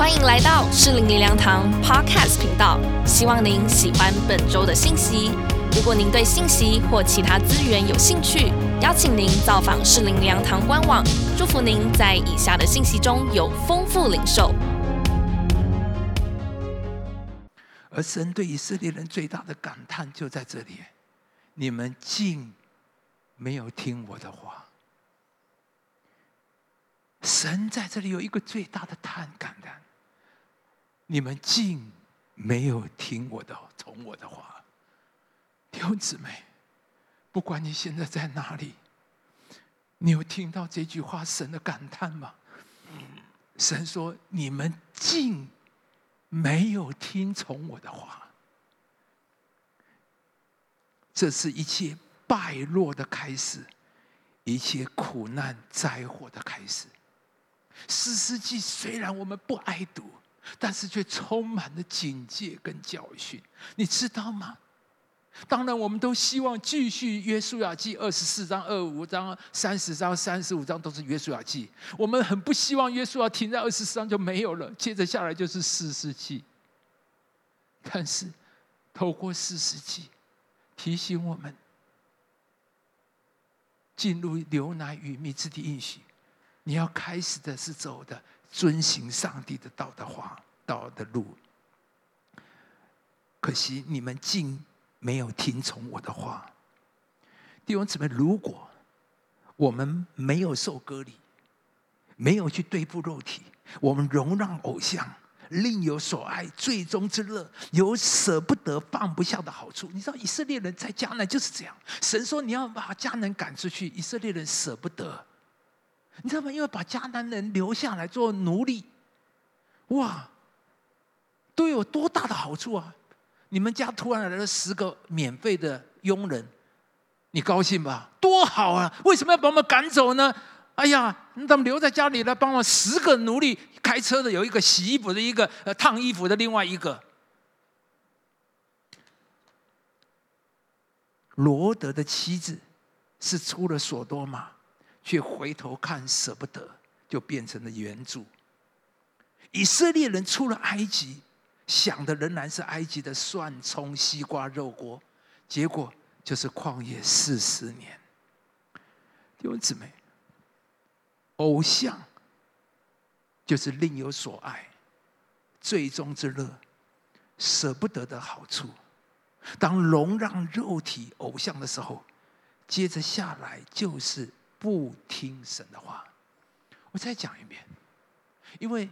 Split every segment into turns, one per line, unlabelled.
欢迎来到适龄灵粮堂 Podcast 频道，希望您喜欢本周的信息。如果您对信息或其他资源有兴趣，邀请您造访适龄灵粮堂官网。祝福您在以下的信息中有丰富领受。
而神对以色列人最大的感叹就在这里：你们竟没有听我的话。神在这里有一个最大的叹感叹：你们竟没有听我的从我的话。弟兄姊妹，不管你现在在哪里，你有听到这句话神的感叹吗？神说：你们竟。没有听从我的话，这是一切败落的开始，一切苦难灾祸的开始。四世纪虽然我们不爱读，但是却充满了警戒跟教训，你知道吗？当然，我们都希望继续约书亚记二十四章、二五章、三十章、三十五章都是约书亚记。我们很不希望约书亚停在二十四章就没有了，接着下来就是四十记。但是，透过四世纪提醒我们，进入牛奶与蜜之地应许，你要开始的是走的遵行上帝的道的话道的路。可惜你们竟。没有听从我的话，弟兄姊妹，如果我们没有受割礼，没有去对付肉体，我们容让偶像，另有所爱，最终之乐，有舍不得放不下的好处。你知道以色列人在迦南就是这样，神说你要把迦南赶出去，以色列人舍不得，你知道吗？因为把迦南人留下来做奴隶，哇，都有多大的好处啊！你们家突然来了十个免费的佣人，你高兴吧？多好啊！为什么要把我们赶走呢？哎呀，他们留在家里来帮我十个奴隶开车的，有一个洗衣服的，一个呃烫衣服的，另外一个。罗德的妻子是出了所多玛，却回头看舍不得，就变成了原主。以色列人出了埃及。想的仍然是埃及的蒜葱西瓜肉锅，结果就是旷野四十年。弟兄姊妹，偶像就是另有所爱，最终之乐，舍不得的好处。当容让肉体偶像的时候，接着下来就是不听神的话。我再讲一遍，因为。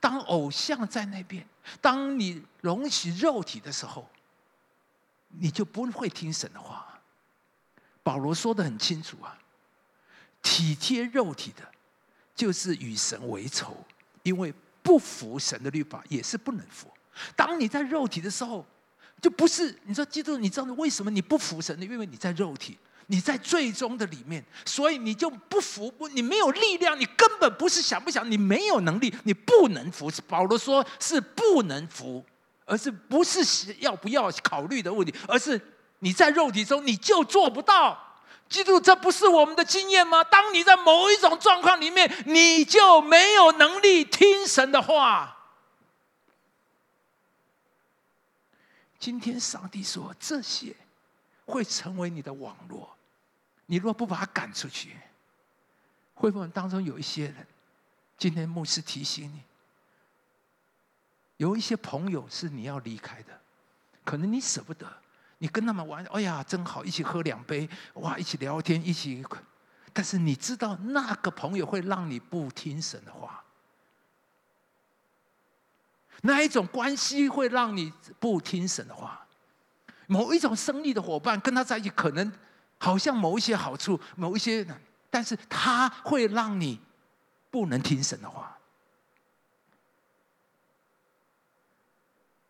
当偶像在那边，当你容许肉体的时候，你就不会听神的话。保罗说的很清楚啊，体贴肉体的，就是与神为仇，因为不服神的律法也是不能服。当你在肉体的时候，就不是你说基督，你知道为什么你不服神呢？因为你在肉体。你在最终的里面，所以你就不服，不，你没有力量，你根本不是想不想，你没有能力，你不能服。保罗说是不能服，而是不是要不要考虑的问题，而是你在肉体中你就做不到。记住，这不是我们的经验吗？当你在某一种状况里面，你就没有能力听神的话。今天上帝说这些会成为你的网络。你若不把他赶出去，会不会当中有一些人？今天牧师提醒你，有一些朋友是你要离开的，可能你舍不得，你跟他们玩，哎呀，真好，一起喝两杯，哇，一起聊天，一起。但是你知道，那个朋友会让你不听神的话，那一种关系会让你不听神的话。某一种生意的伙伴跟他在一起，可能。好像某一些好处，某一些，但是它会让你不能听神的话，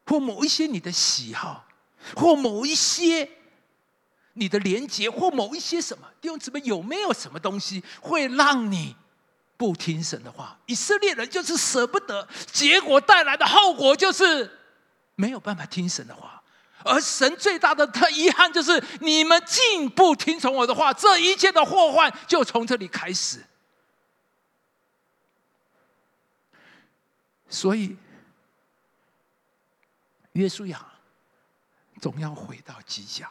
或某一些你的喜好，或某一些你的连接，或某一些什么弟兄姊妹，有没有什么东西会让你不听神的话？以色列人就是舍不得，结果带来的后果就是没有办法听神的话。而神最大的特遗憾就是，你们竟不听从我的话，这一切的祸患就从这里开始。所以，约书亚总要回到基甲，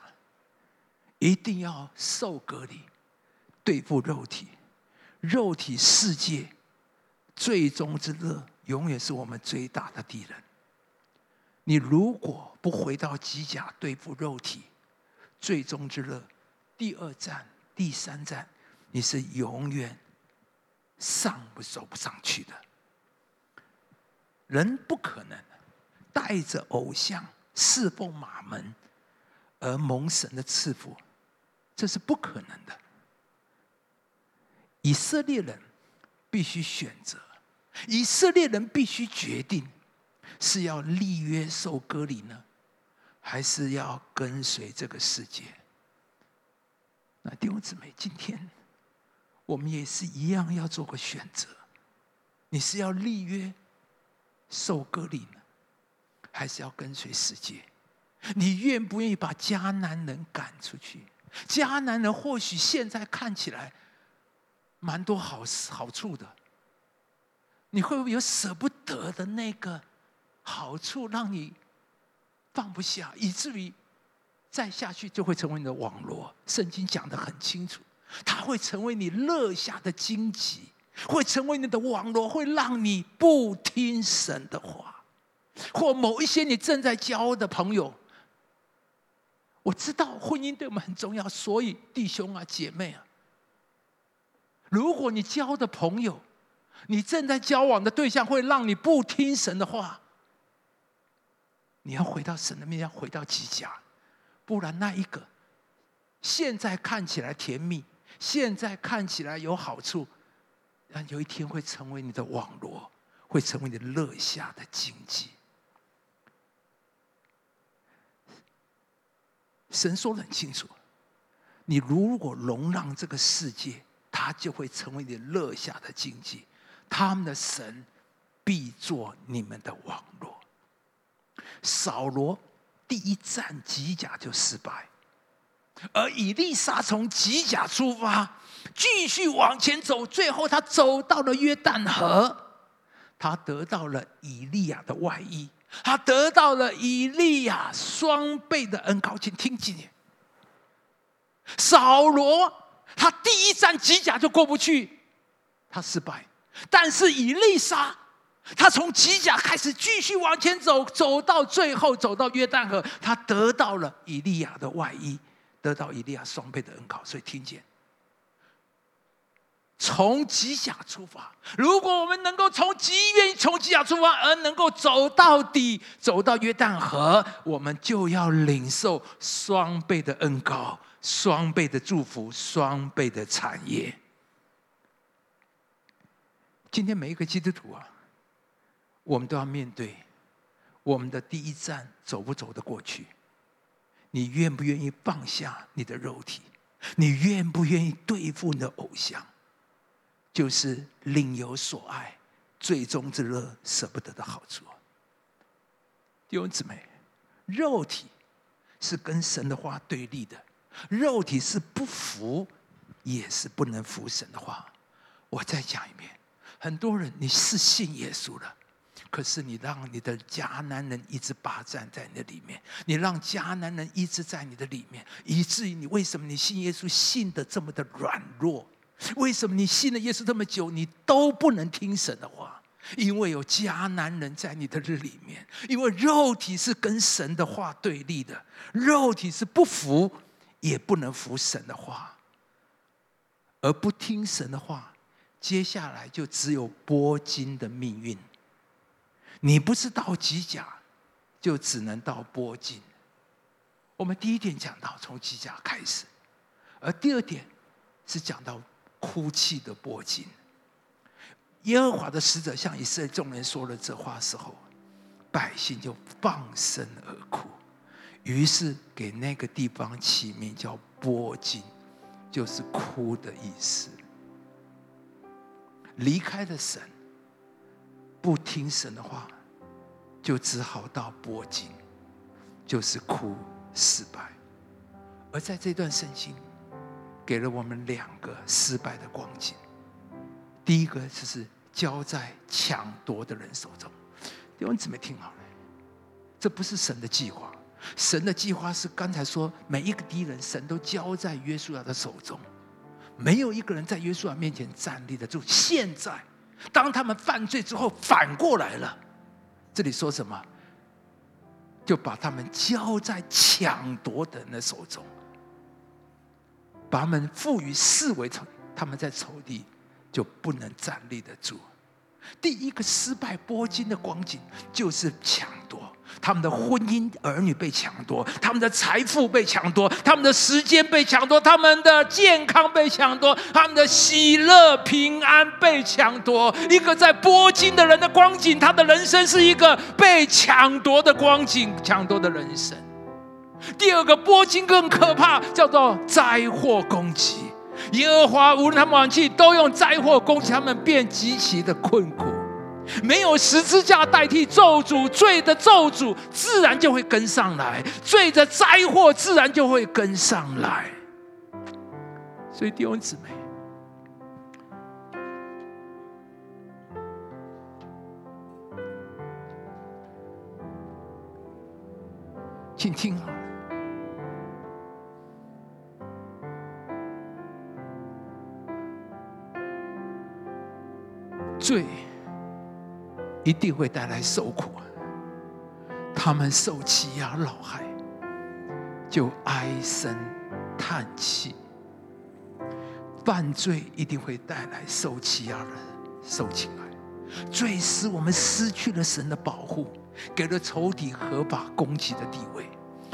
一定要受隔离，对付肉体，肉体世界最终之乐，永远是我们最大的敌人。你如果不回到机甲对付肉体，最终之乐，第二站、第三站，你是永远上不走不上去的。人不可能带着偶像侍奉马门而蒙神的赐福，这是不可能的。以色列人必须选择，以色列人必须决定。是要立约受割礼呢，还是要跟随这个世界？那弟兄姊妹，今天我们也是一样要做个选择。你是要立约受割礼呢，还是要跟随世界？你愿不愿意把迦南人赶出去？迦南人或许现在看起来蛮多好好处的，你会不会有舍不得的那个？好处让你放不下，以至于再下去就会成为你的网络。圣经讲的很清楚，它会成为你乐下的荆棘，会成为你的网络，会让你不听神的话，或某一些你正在交的朋友。我知道婚姻对我们很重要，所以弟兄啊、姐妹啊，如果你交的朋友，你正在交往的对象会让你不听神的话。你要回到神的面前，回到基家，不然那一个现在看起来甜蜜，现在看起来有好处，但有一天会成为你的网络，会成为你的乐下的经济。神说的很清楚，你如果容让这个世界，它就会成为你乐下的经济，他们的神必做你们的网络。扫罗第一战吉甲就失败，而以利沙从吉甲出发，继续往前走，最后他走到了约旦河，他得到了以利亚的外衣，他得到了以利亚双倍的恩高，请听几年。扫罗他第一战吉甲就过不去，他失败，但是以利沙。他从吉甲开始继续往前走，走到最后，走到约旦河，他得到了以利亚的外衣，得到以利亚双倍的恩考。所以听见，从吉甲出发，如果我们能够从极愿意从吉甲出发，而能够走到底，走到约旦河，我们就要领受双倍的恩高，双倍的祝福，双倍的产业。今天每一个基督徒啊。我们都要面对我们的第一站，走不走得过去？你愿不愿意放下你的肉体？你愿不愿意对付你的偶像？就是另有所爱，最终之乐舍不得的好处。弟兄姊妹，肉体是跟神的话对立的，肉体是不服，也是不能服神的话。我再讲一遍，很多人你是信耶稣了。可是你让你的迦南人一直霸占在你的里面，你让迦南人一直在你的里面，以至于你为什么你信耶稣信的这么的软弱？为什么你信了耶稣这么久，你都不能听神的话？因为有迦南人在你的日里面，因为肉体是跟神的话对立的，肉体是不服，也不能服神的话，而不听神的话，接下来就只有波金的命运。你不是到机甲，就只能到波金。我们第一点讲到从机甲开始，而第二点是讲到哭泣的波金。耶和华的使者向以色列众人说了这话时候，百姓就放声而哭，于是给那个地方起名叫波金，就是哭的意思。离开了神。不听神的话，就只好到波金，就是哭失败。而在这段圣经，给了我们两个失败的光景。第一个就是交在抢夺的人手中，弟兄姊妹听好了，这不是神的计划。神的计划是刚才说，每一个敌人，神都交在约书亚的手中，没有一个人在约书亚面前站立得住。现在，当他们犯罪之后，反过来了，这里说什么？就把他们交在抢夺的人的手中，把他们赋予视为仇，他们在仇敌就不能站立得住。第一个失败波金的光景就是抢夺，他们的婚姻儿女被抢夺，他们的财富被抢夺，他们的时间被抢夺，他们的健康被抢夺，他们的喜乐平安被抢夺。一个在波金的人的光景，他的人生是一个被抢夺的光景，抢夺的人生。第二个波金更可怕，叫做灾祸攻击。耶和华无论他们往去，都用灾祸攻击他们，便极其的困苦。没有十字架代替咒诅，罪的咒诅自然就会跟上来，罪的灾祸自然就会跟上来。所以弟兄姊妹，请听好。罪一定会带来受苦，他们受欺压、老害，就唉声叹气。犯罪一定会带来受欺压的受侵害，罪使我们失去了神的保护，给了仇敌合法攻击的地位。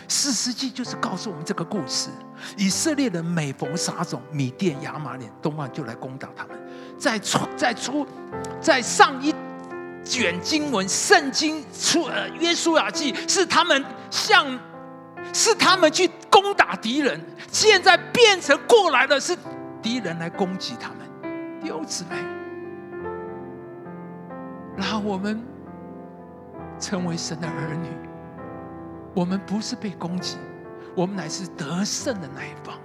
四世纪就是告诉我们这个故事：以色列人每逢撒种，米甸、亚玛脸、东岸就来攻打他们。在出在出在上一卷经文，圣经出呃约书亚记是他们向是他们去攻打敌人，现在变成过来的是敌人来攻击他们。弟兄姊妹，然后我们成为神的儿女。我们不是被攻击，我们乃是得胜的那一方。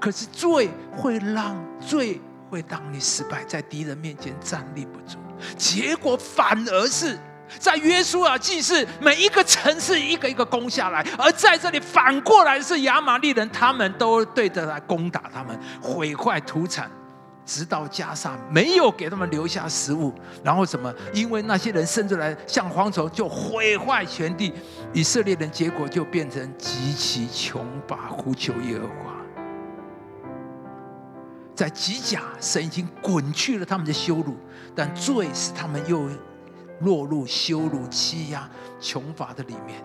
可是罪会让罪会让你失败，在敌人面前站立不住。结果反而是在约书亚记是每一个城市一个一个攻下来，而在这里反过来是亚玛利人，他们都对着来攻打他们，毁坏土产。直到加沙没有给他们留下食物，然后什么？因为那些人生出来像蝗虫，就毁坏全地。以色列人结果就变成极其穷乏，呼求耶和华。在吉甲，神已经滚去了他们的羞辱，但最使他们又落入羞辱、欺压、穷乏的里面。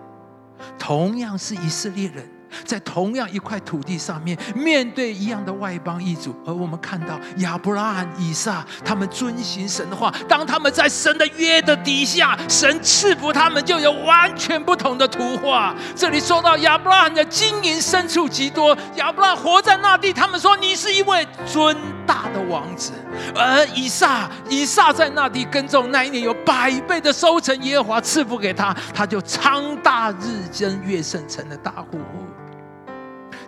同样是以色列人。在同样一块土地上面，面对一样的外邦异族，而我们看到亚伯拉罕、以撒，他们遵行神的话。当他们在神的约的底下，神赐福他们，就有完全不同的图画。这里说到亚伯拉罕的金银牲畜极多，亚伯拉罕活在那地，他们说你是一位尊大的王子。而以撒，以撒在那地耕种，那一年有百倍的收成，耶和华赐福给他，他就昌大日增，月盛，成了大户户。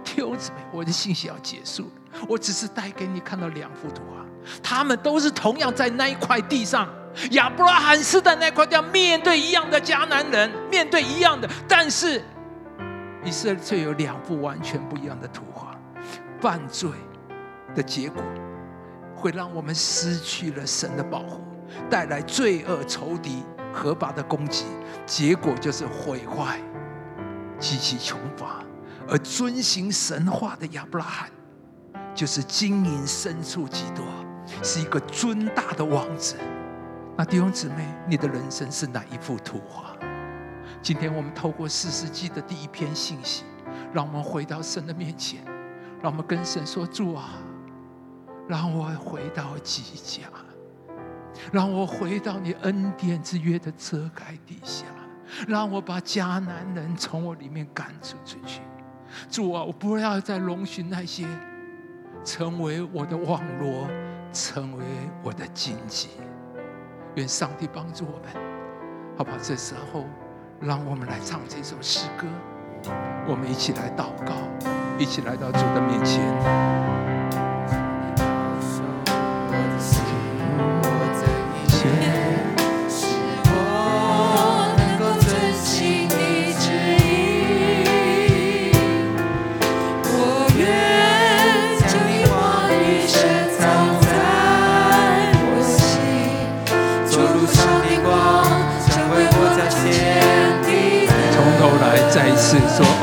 弟兄姊妹，我的信息要结束了。我只是带给你看到两幅图画，他们都是同样在那一块地上。亚伯拉罕是在那块地上面对一样的迦南人，面对一样的，但是以色列却有两幅完全不一样的图画。犯罪的结果会让我们失去了神的保护，带来罪恶、仇敌、合法的攻击，结果就是毁坏、极其穷乏。而遵行神话的亚伯拉罕，就是金银牲畜极多，是一个尊大的王子。那弟兄姊妹，你的人生是哪一幅图画？今天我们透过四世纪的第一篇信息，让我们回到神的面前，让我们跟神说：“主啊，让我回到基家，让我回到你恩典之约的遮盖底下，让我把迦南人从我里面赶出出去。”主啊，我不要再容许那些成为我的网络，成为我的荆棘。愿上帝帮助我们，好不好？这时候，让我们来唱这首诗歌，我们一起来祷告，一起来到主的面前。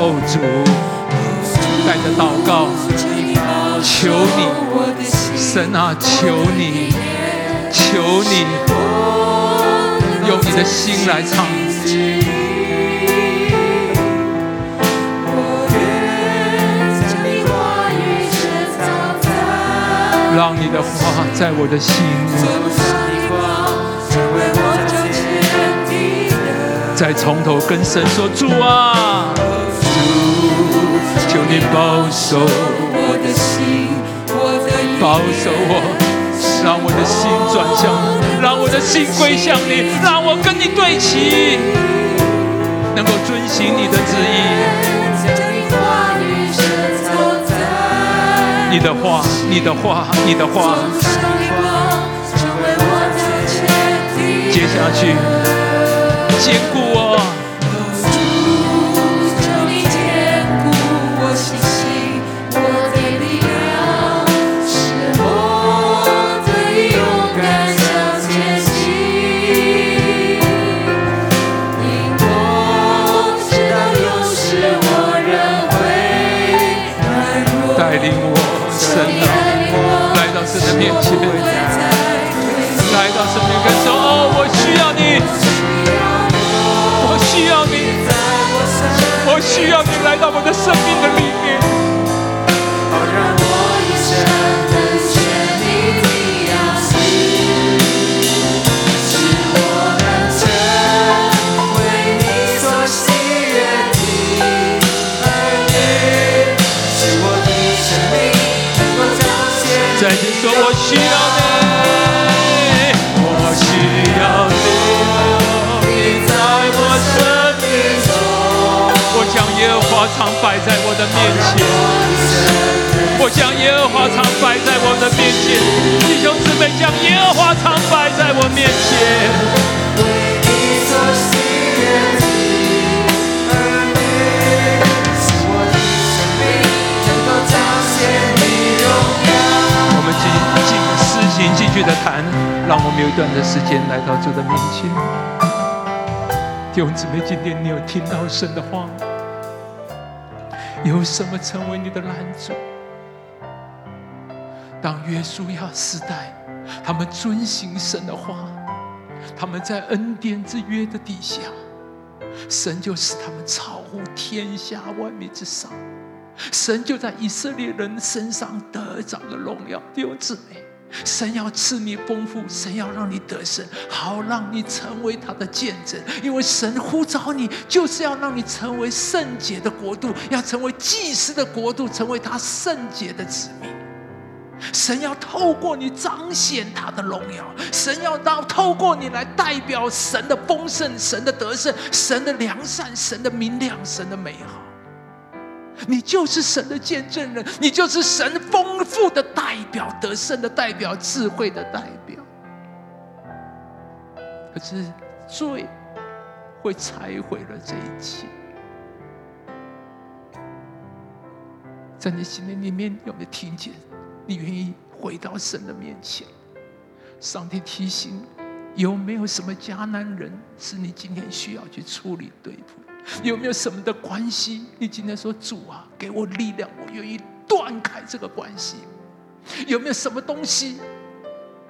哦主，带着祷告，求你，神啊，求你，求你，用你的心来唱。让你的话在我的心里，再从头跟神说：主啊，求你保守
我的心，我的
保守我，让我的心转向，让我的心归向你，让我跟你对齐，能够遵行你的旨意。
你
的话，你的话，你的话，接下去坚固面前，来到身边跟说：哦，我需要你，我需要你，我需要你来到我的生命的里常摆在我的面前，我将耶和华常摆在我的面前，弟兄姊妹将耶和华常摆在我面前。谈，让我们有一段的时间来到主的面前。弟兄姊妹，今天你有听到神的话？有什么成为你的拦阻？当约书亚时代，他们遵行神的话，他们在恩典之约的底下，神就使他们超乎天下万民之上。神就在以色列人身上得着了荣耀。弟兄姊妹，神要赐你丰富，神要让你得胜，好让你成为他的见证。因为神呼召你，就是要让你成为圣洁的国度，要成为祭司的国度，成为他圣洁的子民。神要透过你彰显他的荣耀，神要让透过你来代表神的丰盛、神的得胜、神的良善、神的明亮、神的美好。你就是神的见证人，你就是神丰富的代表，得胜的代表，智慧的代表。可是罪会拆毁了这一切。在你心灵里面有没有听见？你愿意回到神的面前？上帝提醒，有没有什么迦南人是你今天需要去处理对付？有没有什么的关系？你今天说主啊，给我力量，我愿意断开这个关系。有没有什么东西？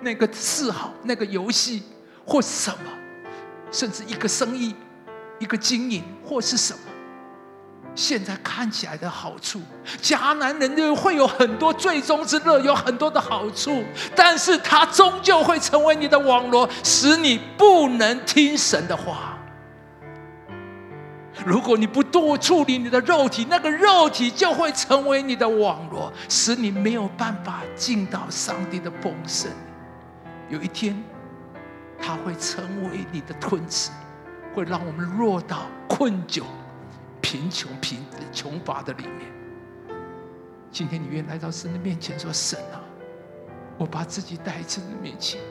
那个嗜好、那个游戏，或什么，甚至一个生意、一个经营，或是什么？现在看起来的好处，迦南人就会有很多最终之乐，有很多的好处，但是它终究会成为你的网罗，使你不能听神的话。如果你不多处理你的肉体，那个肉体就会成为你的网罗，使你没有办法进到上帝的丰盛。有一天，它会成为你的吞吃，会让我们落到困窘、贫穷、贫穷乏的里面。今天你愿来到神的面前说：“神啊，我把自己带在你面前，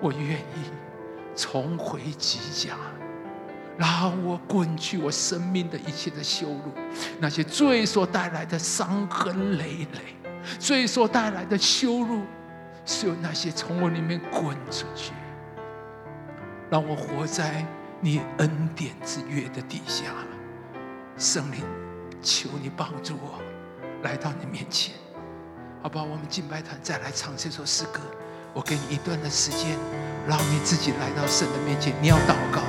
我愿意重回基家。”让我滚去我生命的一切的羞辱，那些罪所带来的伤痕累累，罪所带来的羞辱，是由那些从我里面滚出去。让我活在你恩典之约的底下。圣灵，求你帮助我来到你面前，好不好？我们敬拜团再来唱这首诗歌。我给你一段的时间，让你自己来到神的面前。你要祷告，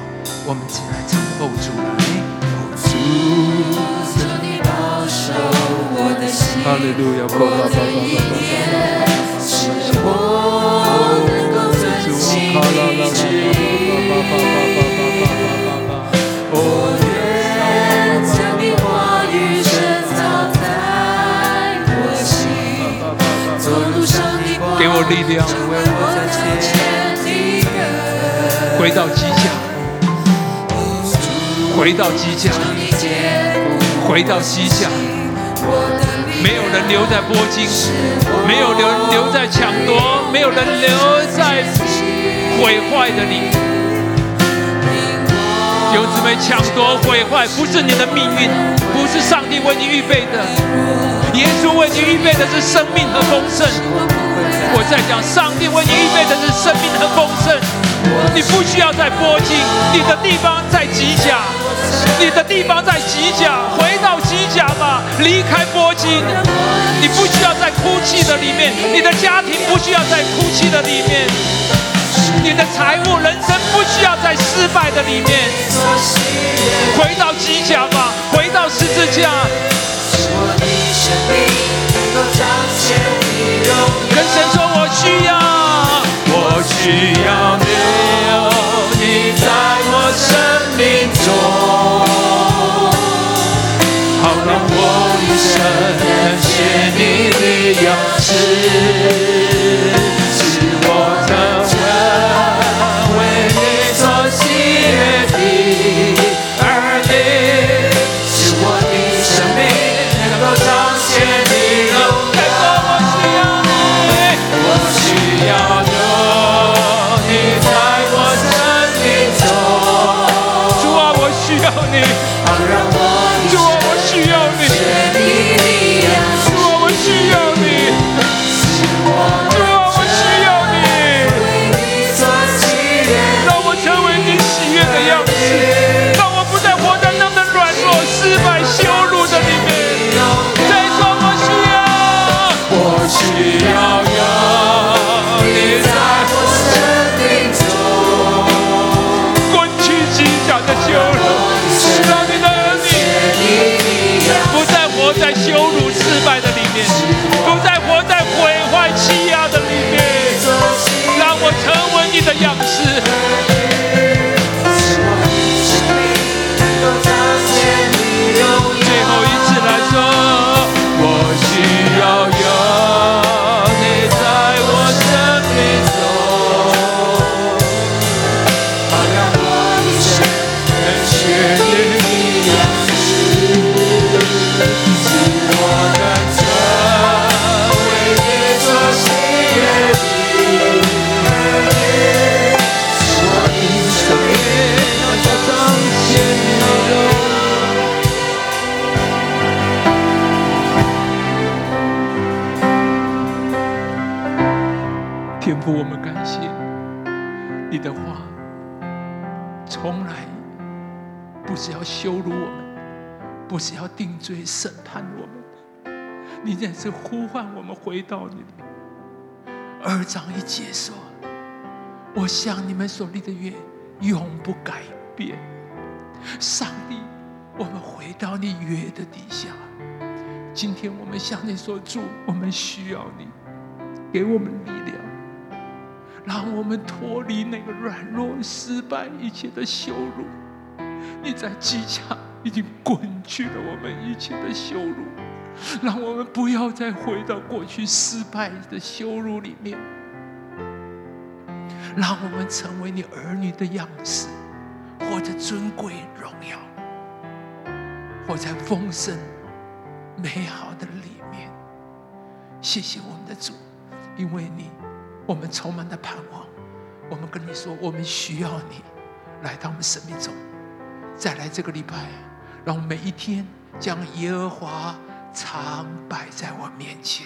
我们只来唱哦主来。
求你保守我的心，
哈利路亚！
我的意念是我能够遵行你旨意。我愿将你话语深藏在我心，走路上的光，
给我力量
我在前的人。
回到基家，回到基家，
你坚固
回到基家。
我的力
没有人留在波金，没有人留在抢夺，没有人留在毁坏的你。有姊妹抢夺毁坏，不是你的命运，不是上帝为你预备的。耶稣为你预备的是生命和丰盛。我在讲，上帝为你预备的是生命和丰盛。你不需要在波金，你的地方在吉甲，你的地方在吉甲，回到吉甲吧，离开波金。你不需要在哭泣的里面，你的家庭不需要在哭泣的里面，你的财务人生不需要在失败回到
你。
二章一节说：“我向你们所立的约永不改变。”上帝，我们回到你约的底下。今天我们向你所祝，我们需要你，给我们力量。让我们脱离那个软弱、失败一切的羞辱。你在机场已经滚去了我们一切的羞辱，让我们不要再回到过去失败的羞辱里面。让我们成为你儿女的样式，活着尊贵荣耀，活在丰盛美好的里面。谢谢我们的主，因为你。我们充满了盼望，我们跟你说，我们需要你来到我们生命中。再来这个礼拜，让我们每一天将耶和华常摆在我面前，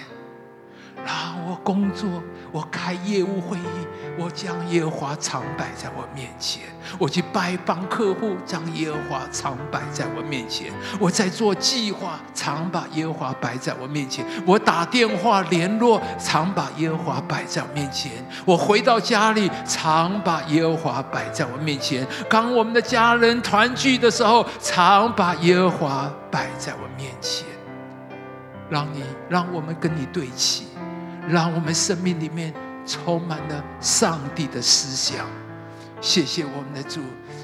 然后我工作，我开业务会议，我将耶和华常摆在我面前；我去拜访客户，将耶和华常摆在我面前；我在做计划，常把耶和华摆在我面前；我打电话联络，常把耶和华摆在我面前；我回到家里，常把耶和华摆在我面前。当我们的家人团聚的时候，常把耶和华摆在我面前。让你，让我们跟你对齐。让我们生命里面充满了上帝的思想。谢谢我们的主，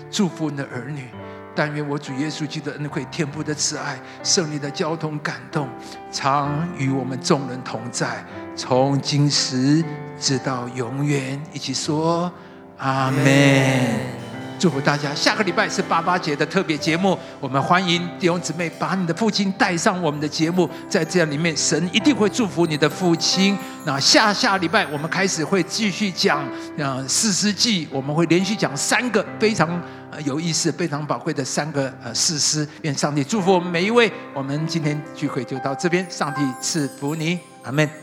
祝福你的儿女。但愿我主耶稣基督的恩惠、天父的慈爱、圣灵的交通感动，常与我们众人同在，从今时直到永远。一起说阿门。祝福大家！下个礼拜是八八节的特别节目，我们欢迎弟兄姊妹把你的父亲带上我们的节目，在这里面，神一定会祝福你的父亲。那下下礼拜我们开始会继续讲呃四诗记，我们会连续讲三个非常有意思、非常宝贵的三个呃四诗。愿上帝祝福我们每一位。我们今天聚会就到这边，上帝赐福你，阿门。